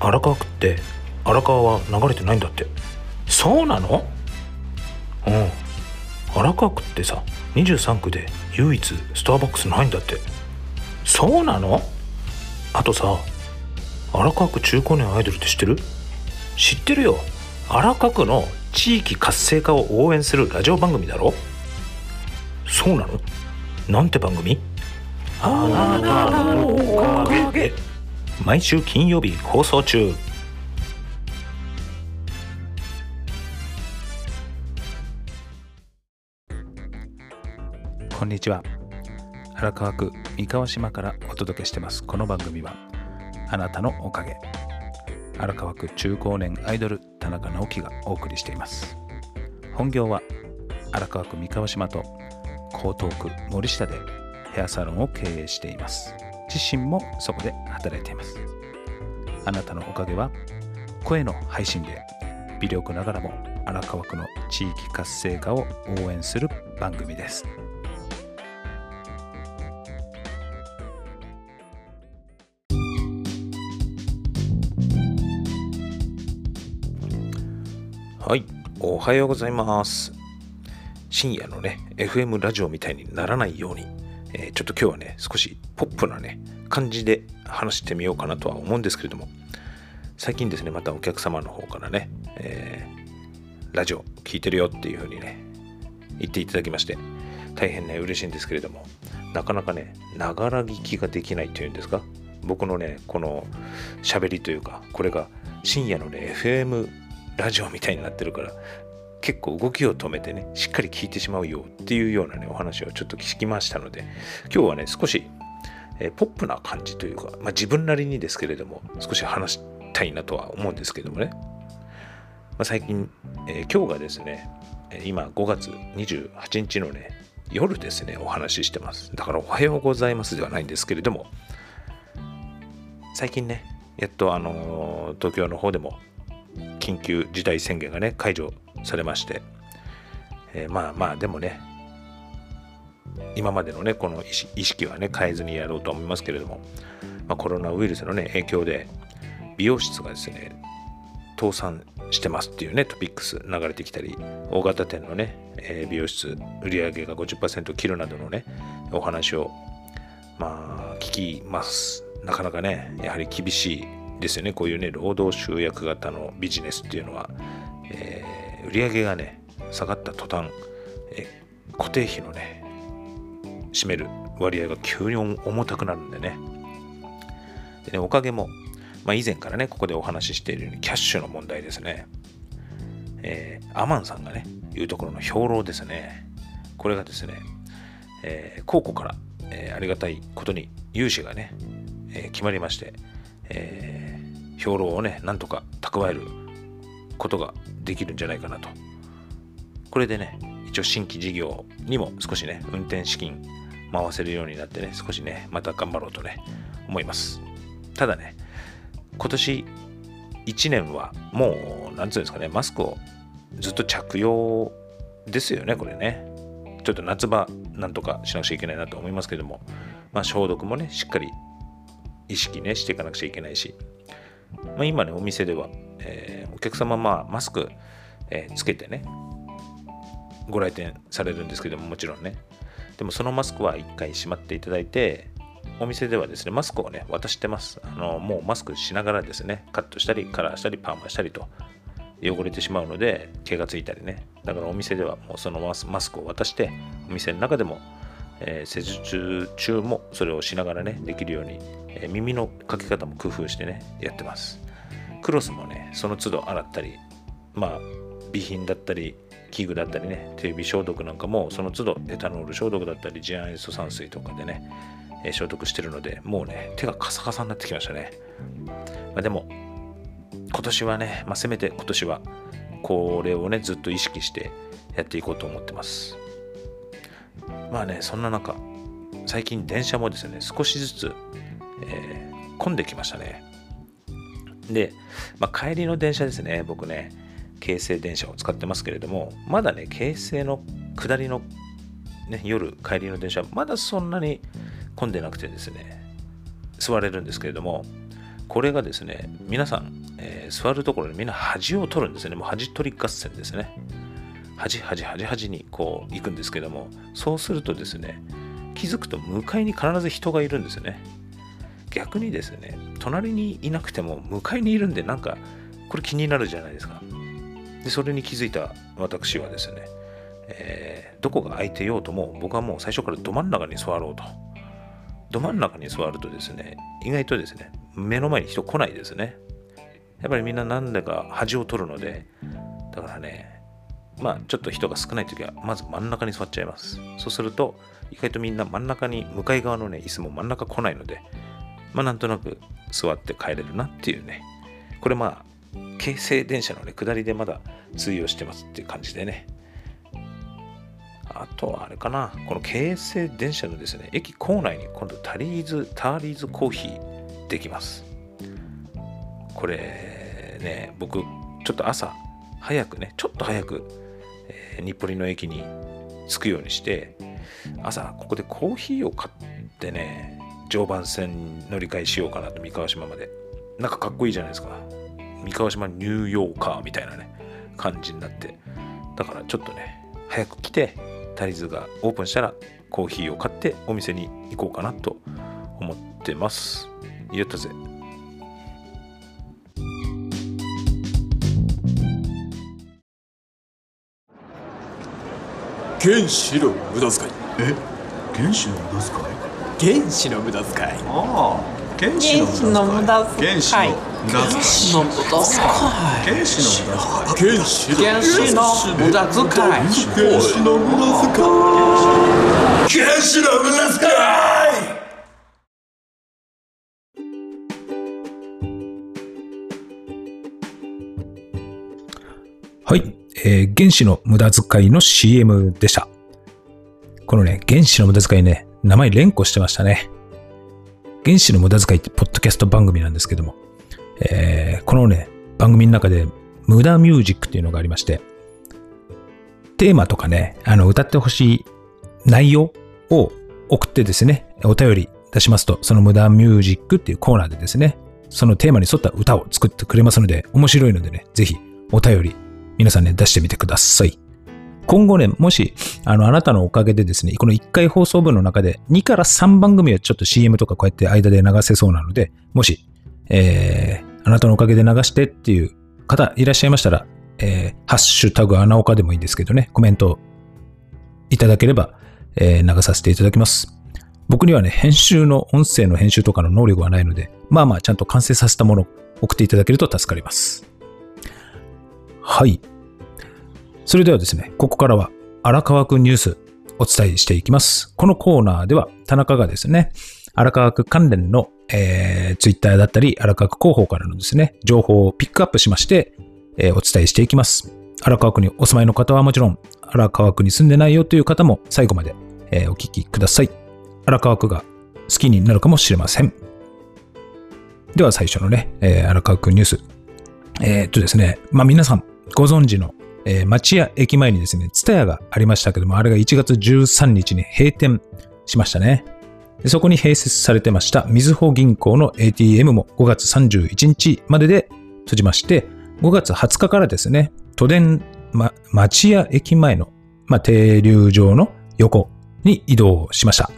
荒川区って荒川は流れてないんだって。そうなの？うん。荒川区ってさ23区で唯一スターバックスないんだって。そうなの？あとさ荒川区中高年アイドルって知ってる？知ってるよ。荒川区の地域活性化を応援するラジオ番組だろ？そうなの？なんて番組？あなたのおかげ毎週金曜日放送中。こんにちは。荒川区三河島からお届けしてます。この番組はあなたのおかげ。荒川区中高年アイドル田中直樹がお送りしています。本業は荒川区三河島と江東区森下でヘアサロンを経営しています。自身もそこで働いています。あなたのおかげは声の配信で微力ながらも荒川区の地域活性化を応援する番組です。はいおはようございます。深夜のね FM ラジオみたいにならないように、えー、ちょっと今日はね少しポップなね感じで話してみようかなとは思うんですけれども最近ですねまたお客様の方からね、えー、ラジオ聞いてるよっていう風にね言っていただきまして大変ね嬉しいんですけれどもなかなかねながら聞きができないっていうんですか？僕のねこの喋りというかこれが深夜のね FM ラジオみたいになってるから結構動きを止めてねしっかり聞いてしまうよっていうようなねお話をちょっと聞きましたので今日はね少し、え、ポップな感じというか、まあ、自分なりにですけれども少し話したいなとは思うんですけどもね、まあ、最近、えー、今日がですね今5月28日のね夜ですねお話ししてます。だからおはようございますではないんですけれども最近ねやっとあの東京の方でも緊急事態宣言がね解除されまして、えー、まあまあでもね今までのねこの意識はね変えずにやろうと思いますけれども、まあ、コロナウイルスのね影響で美容室がですね倒産してますっていうねトピックス流れてきたり大型店のね、え、美容室売上が50%切るなどのねお話をまあ聞きます。なかなかねやはり厳しいですよね。こういうね労働集約型のビジネスっていうのは、えー、売上がね下がった途端、え、固定費のね占める割合が急に重たくなるんでね。でねおかげも、まあ、以前からねここでお話ししているようにキャッシュの問題ですね。えー、アマンさんがねいうところの兵糧ですね。これがですね、えー、高校から、えー、ありがたいことに融資がね、え、決まりまして、えー兵糧をね、なんとか蓄えることができるんじゃないかなと。これでね、一応新規事業にも少しね、運転資金回せるようになってね、少しね、また頑張ろうとね、思います。ただね、今年1年はもう、なんつうんですかね、マスクをずっと着用ですよね、これね。ちょっと夏場なんとかしなくちゃいけないなと思いますけども、まあ消毒もね、しっかり意識ね、していかなくちゃいけないし、まあ、今ね、お店では、えー、お客様、まあ、マスク、えー、つけてね、ご来店されるんですけども、もちろんね。でもそのマスクは一回しまっていただいて、お店ではですね、マスクをね、渡してます。あのもうマスクしながらですね、カットしたり、カラーしたり、パーマしたりと、汚れてしまうので、毛がついたりね。だからお店ではもうそのマスクを渡して、お店の中でも、えー、施術中もそれをしながらね、できるようにえー、耳のかけ方も工夫してね、やってます。クロスもね、その都度洗ったり、まあ、備品だったり、器具だったりね、手指消毒なんかもその都度エタノール消毒だったり、次亜塩素酸水とかでね、え、消毒してるので、もうね、手がカサカサになってきましたね。まあ、でも、今年はね、まあ、せめて今年はこれをね、ずっと意識してやっていこうと思ってます。まあね、そんな中、最近電車もですね、少しずつえー、混んできましたね。で、まあ、帰りの電車ですね、僕ね、京成電車を使ってますけれども、まだね、京成の下りの、ね、夜帰りの電車、まだそんなに混んでなくてですね、座れるんですけれども、これがですね、皆さん、えー、座るところにみんな端を取るんですね。もう端取り合戦ですね。端端端端にこう行くんですけども、そうするとですね、気づくと向かいに必ず人がいるんですよね。逆にですね、隣にいなくても向かいにいるんで、なんか、これ気になるじゃないですか。で、それに気づいた私はですね、えー、どこが空いてようとも、僕はもう最初からど真ん中に座ろうと。ど真ん中に座るとですね、意外とですね、目の前に人来ないですね。やっぱりみんななんだか端を取るので、だからね、まあちょっと人が少ない時は、まず真ん中に座っちゃいます。そうすると、意外とみんな真ん中に、向かい側のね、椅子も真ん中来ないので、まあなんとなく座って帰れるなっていうね。これまあ、京成電車のね、下りでまだ通用してますっていう感じでね。あとはあれかな、この京成電車のですね、駅構内に今度タリーズ、ターリーズコーヒーできます。これね、僕、ちょっと朝早くね、ちょっと早く、えー、日暮里の駅に着くようにして、朝ここでコーヒーを買ってね、常磐線乗り換えしようかなと、三河島まで。なんかかっこいいじゃないですか。三河島ニューヨーカーみたいなね、感じになって。だからちょっとね、早く来て、タリズがオープンしたらコーヒーを買ってお店に行こうかなと思ってます。やったぜ。原子の無駄遣いえ？原子の無駄遣い？原子の無駄遣い。ああ原子の無駄遣い。原子の無駄遣い。原子の無駄遣い。原子の原子の無駄遣い。原子の無駄遣い。原子の無駄遣い。原子の無駄遣いはい、えー原子の無駄遣いの CM でした。このね、原子の無駄遣いね、名前連呼してましたね。原子の無駄遣いってポッドキャスト番組なんですけども、えーこのね、番組の中で無駄ミュージックっていうのがありまして、テーマとかね、あの、歌ってほしい内容を送ってですね、お便り出しますと、その無駄ミュージックっていうコーナーでですね、そのテーマに沿った歌を作ってくれますので、面白いのでね、ぜひお便り皆さんね、出してみてください。今後ね、もし、あの、あなたのおかげでですね、この1回放送分の中で2から3番組はちょっと CM とかこうやって間で流せそうなので、もし、えー、あなたのおかげで流してっていう方いらっしゃいましたら、えー、ハッシュタグ穴岡でもいいんですけどね、コメントいただければ、えー流させていただきます。僕にはね、編集の、音声の編集とかの能力はないので、まあまあ、ちゃんと完成させたものを送っていただけると助かります。はい。それではですね、ここからは荒川区ニュースお伝えしていきます。このコーナーでは田中がですね、荒川区関連の、えー、ツイッターだったり、荒川区広報からのですね、情報をピックアップしまして、えーお伝えしていきます。荒川区にお住まいの方はもちろん、荒川区に住んでないよという方も最後まで、えーお聞きください。荒川区が好きになるかもしれません。では最初のね、えー荒川区ニュース。えーっとですね、まあ皆さんご存知の、えー町屋駅前にですね、ツタヤがありましたけども、あれが1月13日に閉店しましたね。そこに併設されてました、みずほ銀行の ATM も5月31日までで閉じまして、5月20日からですね、都電、ま、町屋駅前の、ま、停留場の横に移動しました。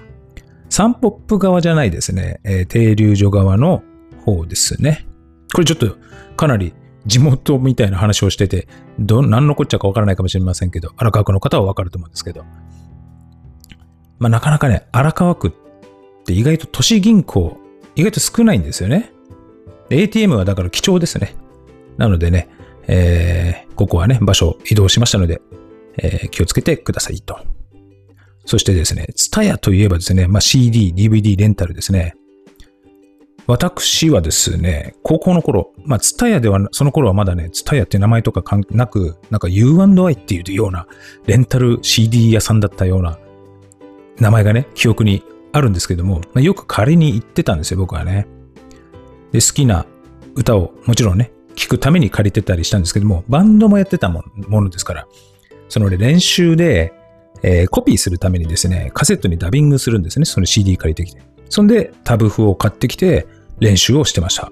サンポップ側じゃないですね、えー停留所側の方ですね。これちょっとかなり地元みたいな話をしてて、ど、何のこっちゃかわからないかもしれませんけど、荒川区の方はわかると思うんですけど。まあなかなかね、荒川区って意外と都市銀行、意外と少ないんですよね。ATM はだから貴重ですね。なのでね、えーここはね、場所移動しましたので、えー気をつけてくださいと。そしてですね、ツタヤといえばですね、まあ、CD、DVD レンタルですね。私はですね、高校の頃、まあ、ツタヤでは、その頃はまだね、ツタヤって名前とか関なく、なんか U&I っていうような、レンタル CD 屋さんだったような名前がね、記憶にあるんですけども、まあ、よく借りに行ってたんですよ、僕はね。で、好きな歌をもちろんね、聴くために借りてたりしたんですけども、バンドもやってたものものですから、そのね練習で、えーコピーするためにですね、カセットにダビングするんですね。その CD 借りてきて。そんで、タブ譜を買ってきて練習をしてました。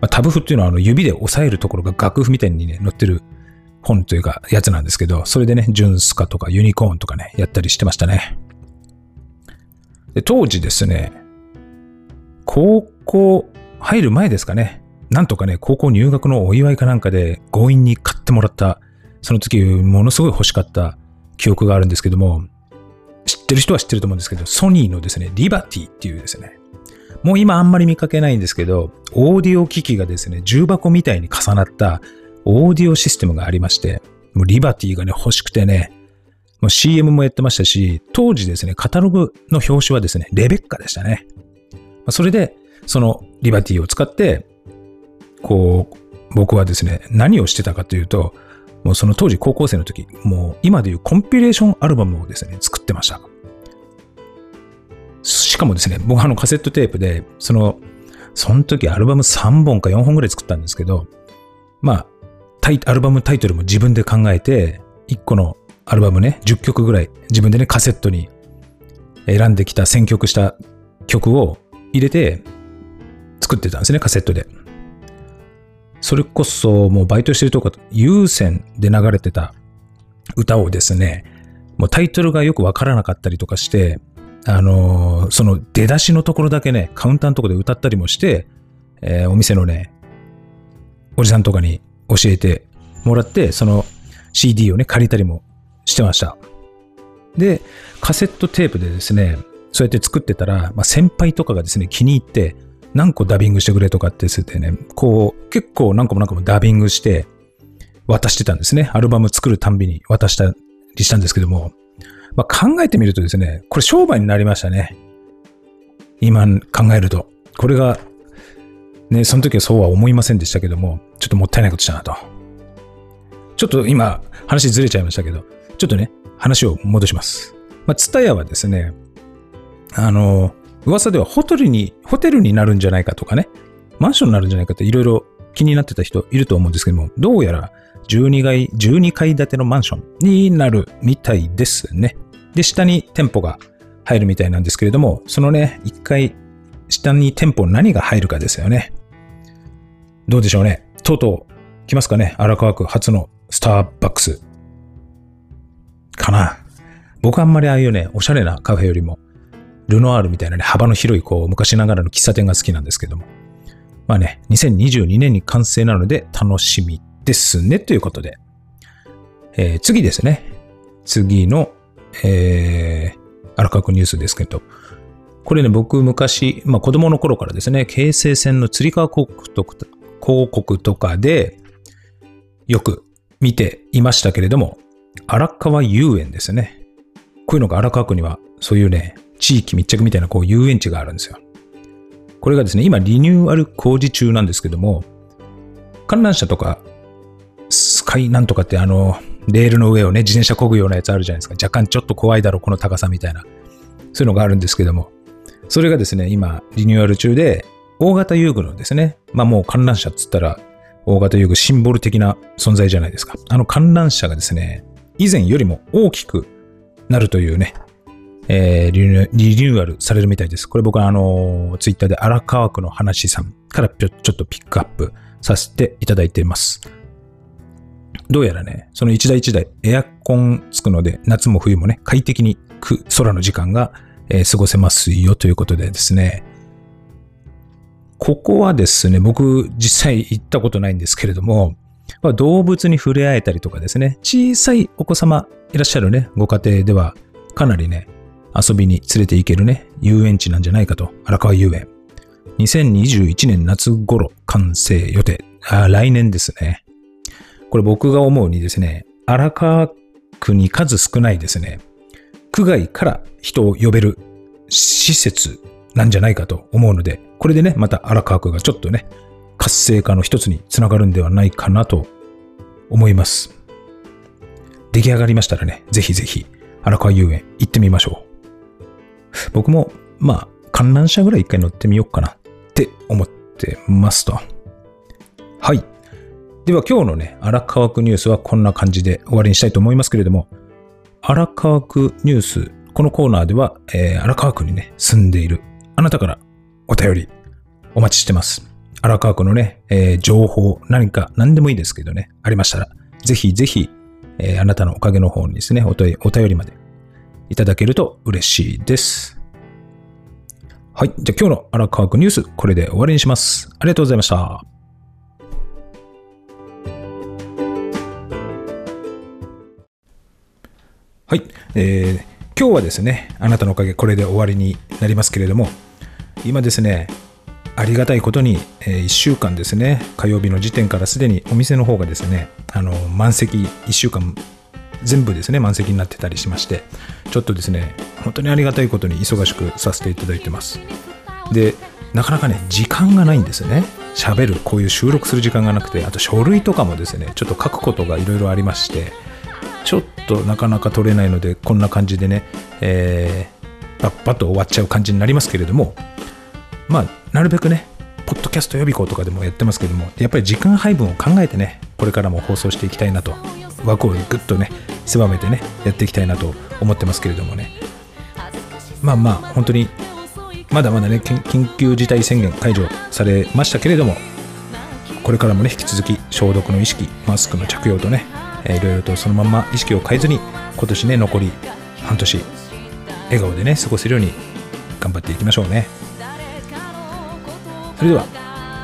まあ、タブ譜っていうのはあの指で押さえるところが楽譜みたいにね、載ってる本というかやつなんですけど、それでね、ジュンスカとかユニコーンとかね、やったりしてましたね。で当時ですね、高校入る前ですかね、なんとかね、高校入学のお祝いかなんかで強引に買ってもらった、その時ものすごい欲しかった記憶があるんですけども、知ってる人は知ってると思うんですけど、ソニーのですね、リバティっていうですね、もう今あんまり見かけないんですけど、オーディオ機器がですね、重箱みたいに重なったオーディオシステムがありまして、もうリバティがね、欲しくてね、もう CM もやってましたし、当時ですね、カタログの表紙はですね、レベッカでしたね。それで、そのリバティを使って、こう、僕はですね、何をしてたかというと、もうその当時高校生の時、もう今でいうコンピレーションアルバムをですね、作ってました。しかもですね、僕はあのカセットテープで、その、その時アルバム3本か4本ぐらい作ったんですけど、まあ、タイアルバムタイトルも自分で考えて、1個のアルバムね、10曲ぐらい自分でね、カセットに選んできた選曲した曲を入れて作ってたんですね、カセットで。それこそもうバイトしてるとこ、有線で流れてた歌をですね、もうタイトルがよくわからなかったりとかして、あのーその出だしのところだけね、カウンターのところで歌ったりもして、えーお店のね、おじさんとかに教えてもらって、その CD をね、借りたりもしてました。で、カセットテープでですね、そうやって作ってたら、まあ、先輩とかがですね、気に入って、何個ダビングしてくれとかって言ってね、こう、結構何個も何個もダビングして渡してたんですね。アルバム作るたんびに渡したりしたんですけども、まあ、考えてみるとですね、これ商売になりましたね。今考えると。これが、ね、その時はそうは思いませんでしたけども、ちょっともったいないことしたなと。ちょっと今、話ずれちゃいましたけど、ちょっとね、話を戻します。まあ、ツタヤはですね、あの、噂ではホテルに、ホテルになるんじゃないかとかね、マンションになるんじゃないかっていろいろ気になってた人いると思うんですけども、どうやら12階、12階建てのマンションになるみたいですね。で、下に店舗が入るみたいなんですけれども、そのね、1階、下に店舗何が入るかですよね。どうでしょうね。とうとう来ますかね。荒川区初のスターバックス。かな。僕あんまりああいうね、おしゃれなカフェよりも、ルノアールみたいなね、幅の広い、こう、昔ながらの喫茶店が好きなんですけども。まあね、2022年に完成なので楽しみですね、ということで。えー次ですね。次の、えー、荒川区ニュースですけど、これね、僕昔、まあ子供の頃からですね、京成線の釣り川広告とか広告とかで、よく見ていましたけれども、荒川遊園ですね。こういうのが荒川区には、そういうね、地域密着みたいなこう遊園地があるんですよ。これがですね、今リニューアル工事中なんですけども、観覧車とか、スカイなんとかってあの、レールの上をね、自転車漕ぐようなやつあるじゃないですか。若干ちょっと怖いだろ、この高さみたいな。そういうのがあるんですけども、それがですね、今、リニューアル中で、大型遊具のですね、まあもう観覧車っつったら、大型遊具シンボル的な存在じゃないですか。あの観覧車がですね、以前よりも大きくなるというね、えーリニューアルされるみたいです。これ僕はあの、ツイッターで荒川区の話さんからちょっとピックアップさせていただいています。どうやらね、その一台一台エアコンつくので、夏も冬もね、快適に空の時間が、えー過ごせますよということでですね、ここはですね、僕実際行ったことないんですけれども、ま動物に触れ合えたりとかですね、小さいお子様いらっしゃるね、ご家庭ではかなりね、遊びに連れて行けるね、遊園地なんじゃないかと、荒川遊園。2021年夏頃完成予定。あ来年ですね。これ僕が思うにですね、荒川区に数少ないですね、区外から人を呼べる施設なんじゃないかと思うので、これでね、また荒川区がちょっとね、活性化の一つにつながるんではないかなと思います。出来上がりましたらね、ぜひぜひ荒川遊園行ってみましょう。僕も、まあ、観覧車ぐらい一回乗ってみようかなって思ってますと。はい。では今日のね、荒川区ニュースはこんな感じで終わりにしたいと思いますけれども、荒川区ニュース、このコーナーでは、えー荒川区にね、住んでいるあなたからお便りお待ちしてます。荒川区のね、えー情報、何か何でもいいですけどね、ありましたら、ぜひぜひ、えーあなたのおかげの方にですね、お問いお便りまでいただけると嬉しいです。はい。じゃあ今日の荒川区ニュース、これで終わりにします。ありがとうございました。はい。えー今日はですね、あなたのおかげ、これで終わりになりますけれども、今ですね、ありがたいことに、え1週間ですね、火曜日の時点からすでにお店の方がですね、あの満席、1週間全部ですね、満席になってたりしまして、ちょっとですね、本当にありがたいことに忙しくさせていただいてます。で、なかなかね、時間がないんですよね。喋る、こういう収録する時間がなくて、あと書類とかもですね、ちょっと書くことがいろいろありまして、ちょっとなかなか取れないので、こんな感じでね、えー、パッパと終わっちゃう感じになりますけれども、まあ、なるべくね、ポッドキャスト予備校とかでもやってますけども、やっぱり時間配分を考えてね、これからも放送していきたいなと、枠をぐっとね、狭めてね、やっていきたいなと思ってますけれどもね。まあまあ、本当に、まだまだね、緊急事態宣言解除されましたけれども、これからもね、引き続き消毒の意識、マスクの着用とね、えーいろいろとそのまま意識を変えずに、今年ね、残り半年、笑顔でね、過ごせるように頑張っていきましょうね。それでは、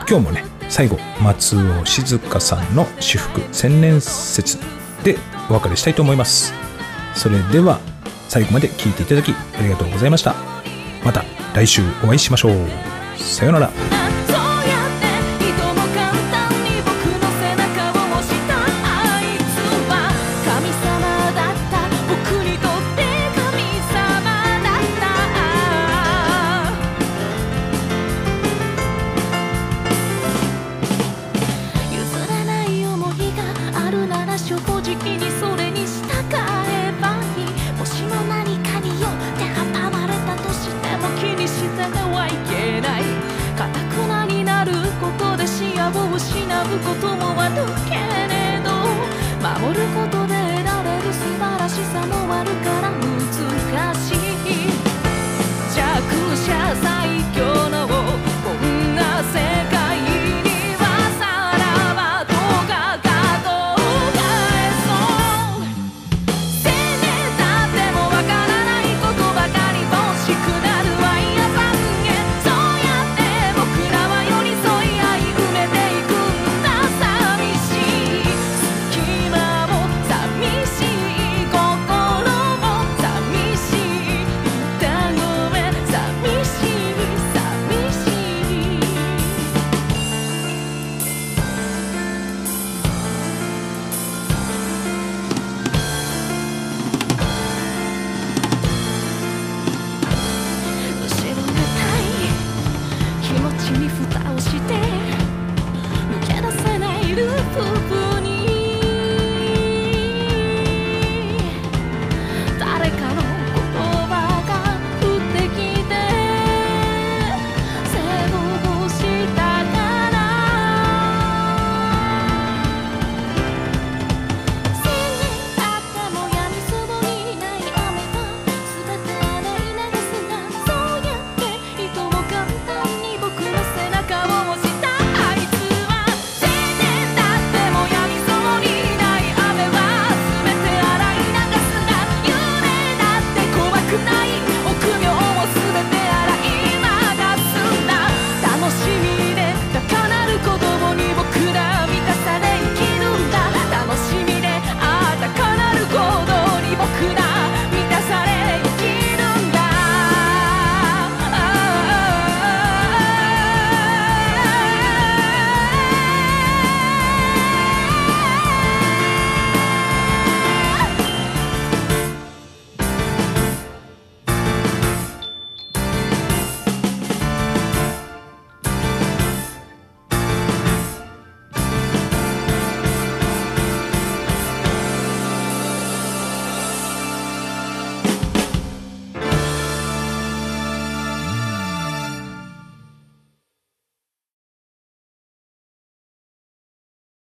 今日もね、最後、松尾静香さんの私服千年説でお別れしたいと思います。それでは、最後まで聞いていただきありがとうございました。また来週お会いしましょう。さようなら。